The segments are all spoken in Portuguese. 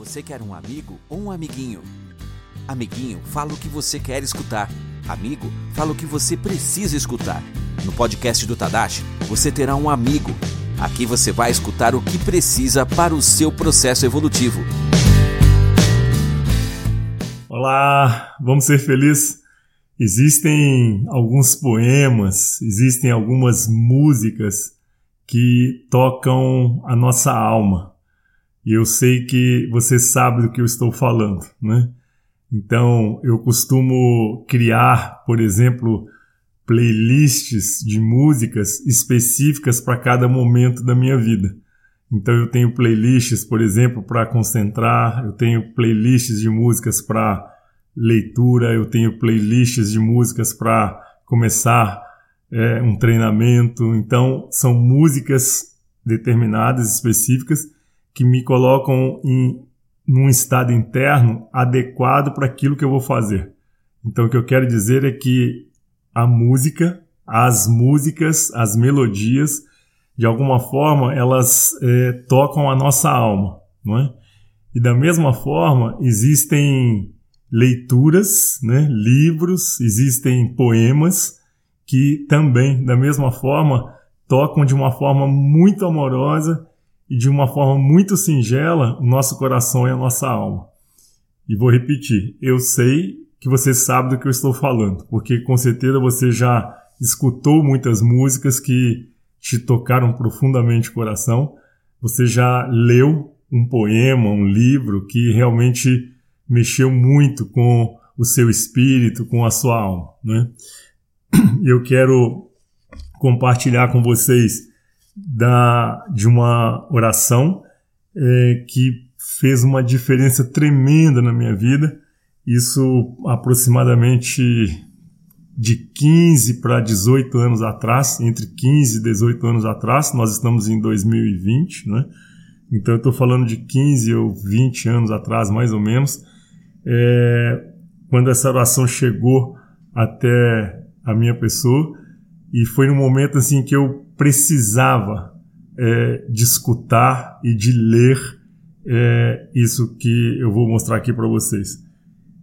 Você quer um amigo ou um amiguinho? Amiguinho, fala o que você quer escutar. Amigo, fala o que você precisa escutar. No podcast do Tadashi, você terá um amigo. Aqui você vai escutar o que precisa para o seu processo evolutivo. Olá, vamos ser felizes? Existem alguns poemas, existem algumas músicas que tocam a nossa alma. E eu sei que você sabe do que eu estou falando, né? Então, eu costumo criar, por exemplo, playlists de músicas específicas para cada momento da minha vida. Então, eu tenho playlists, por exemplo, para concentrar, eu tenho playlists de músicas para leitura, eu tenho playlists de músicas para começar é, um treinamento. Então, são músicas determinadas, específicas, que me colocam em num estado interno adequado para aquilo que eu vou fazer. Então, o que eu quero dizer é que a música, as músicas, as melodias, de alguma forma, elas é, tocam a nossa alma, não é? E da mesma forma, existem leituras, né, livros, existem poemas que também, da mesma forma, tocam de uma forma muito amorosa e de uma forma muito singela o nosso coração e a nossa alma. E vou repetir, eu sei que você sabe do que eu estou falando, porque com certeza você já escutou muitas músicas que te tocaram profundamente o coração, você já leu um poema, um livro que realmente mexeu muito com o seu espírito, com a sua alma, né? Eu quero compartilhar com vocês da, de uma oração é, que fez uma diferença tremenda na minha vida. Isso aproximadamente de 15 para 18 anos atrás, entre 15 e 18 anos atrás, nós estamos em 2020, né? Então eu estou falando de 15 ou 20 anos atrás, mais ou menos, é, quando essa oração chegou até a minha pessoa, e foi num momento assim que eu precisava é, de escutar e de ler é, isso que eu vou mostrar aqui para vocês.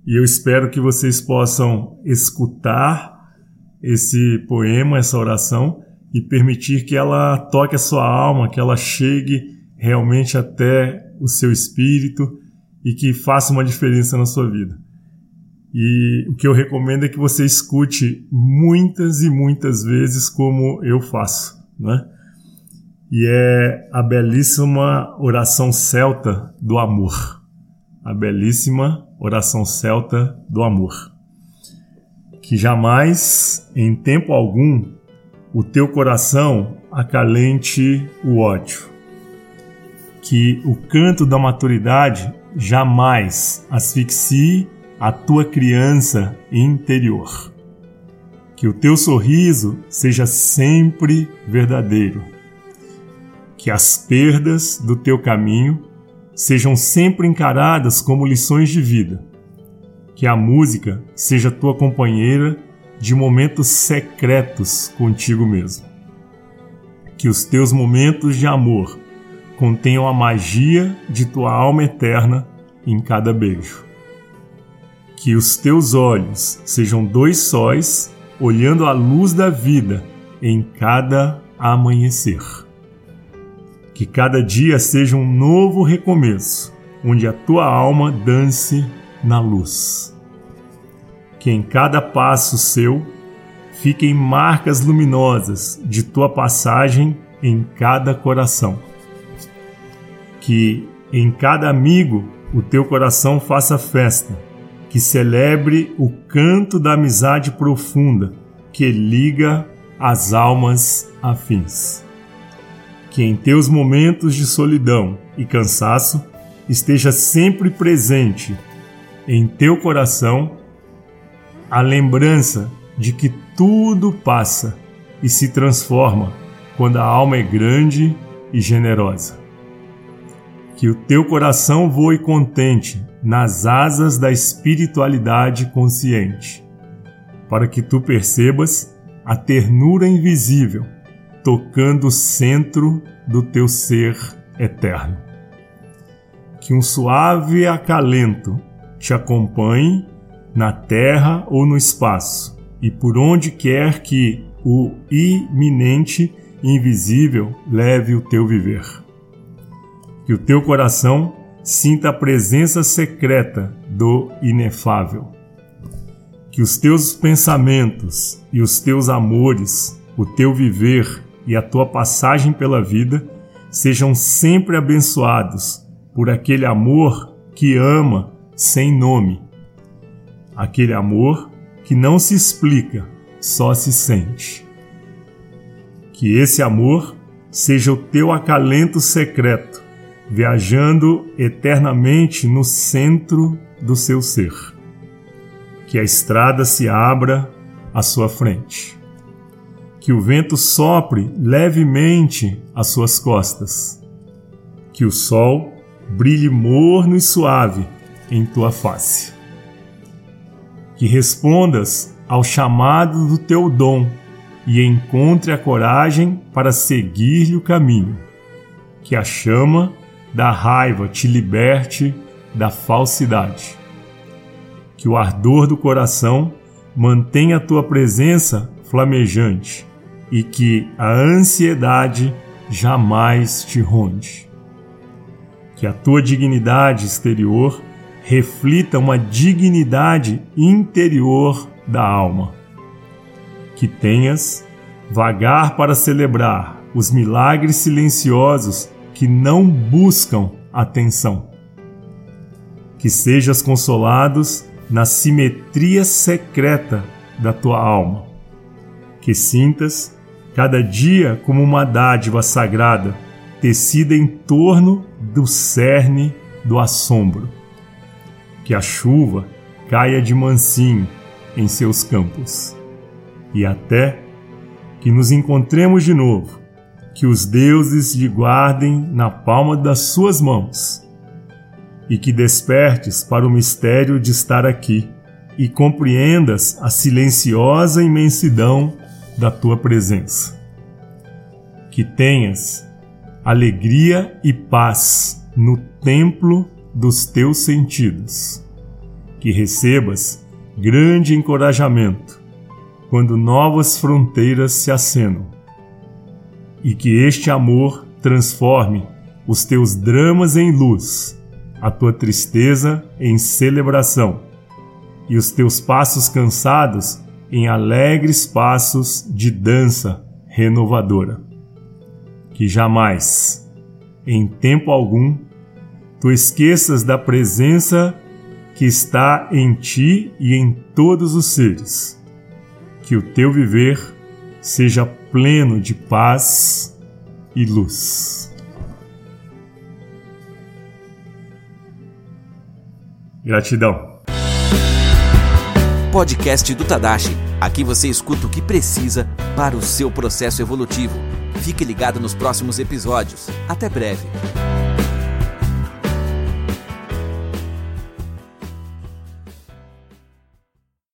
E eu espero que vocês possam escutar esse poema, essa oração e permitir que ela toque a sua alma, que ela chegue realmente até o seu espírito e que faça uma diferença na sua vida. E o que eu recomendo é que você escute muitas e muitas vezes, como eu faço né? E é a belíssima oração celta do amor. A belíssima oração celta do amor. Que jamais, em tempo algum, o teu coração acalente o ódio. Que o canto da maturidade jamais asfixie a tua criança interior que o teu sorriso seja sempre verdadeiro. Que as perdas do teu caminho sejam sempre encaradas como lições de vida. Que a música seja tua companheira de momentos secretos contigo mesmo. Que os teus momentos de amor contenham a magia de tua alma eterna em cada beijo. Que os teus olhos sejam dois sóis olhando a luz da vida em cada amanhecer. Que cada dia seja um novo recomeço, onde a tua alma dance na luz. Que em cada passo seu fiquem marcas luminosas de tua passagem em cada coração. Que em cada amigo o teu coração faça festa que celebre o canto da amizade profunda que liga as almas afins. Que em teus momentos de solidão e cansaço esteja sempre presente em teu coração a lembrança de que tudo passa e se transforma quando a alma é grande e generosa. Que o teu coração voe contente nas asas da espiritualidade consciente, para que tu percebas a ternura invisível tocando o centro do teu ser eterno. que um suave acalento te acompanhe na terra ou no espaço, e por onde quer que o iminente invisível leve o teu viver. Que o teu coração sinta a presença secreta do inefável. Que os teus pensamentos e os teus amores, o teu viver e a tua passagem pela vida sejam sempre abençoados por aquele amor que ama sem nome, aquele amor que não se explica, só se sente. Que esse amor seja o teu acalento secreto, viajando eternamente no centro do seu ser. Que a estrada se abra à sua frente. Que o vento sopre levemente às suas costas. Que o sol brilhe morno e suave em tua face. Que respondas ao chamado do teu dom e encontre a coragem para seguir-lhe o caminho. Que a chama da raiva te liberte da falsidade. Que o ardor do coração mantenha a tua presença flamejante e que a ansiedade jamais te ronde. Que a tua dignidade exterior reflita uma dignidade interior da alma. Que tenhas vagar para celebrar os milagres silenciosos que não buscam atenção. Que sejas consolados na simetria secreta da tua alma. Que sintas cada dia como uma dádiva sagrada tecida em torno do cerne do assombro que a chuva caia de mansinho em seus campos. E até que nos encontremos de novo, que os deuses lhe guardem na palma das suas mãos, e que despertes para o mistério de estar aqui e compreendas a silenciosa imensidão da tua presença. Que tenhas alegria e paz no templo dos teus sentidos. Que recebas grande encorajamento quando novas fronteiras se acenam. E que este amor transforme os teus dramas em luz, a tua tristeza em celebração e os teus passos cansados em alegres passos de dança renovadora. Que jamais, em tempo algum, tu esqueças da presença que está em ti e em todos os seres. Que o teu viver seja pleno de paz e luz. Gratidão. Podcast do Tadashi. Aqui você escuta o que precisa para o seu processo evolutivo. Fique ligado nos próximos episódios. Até breve.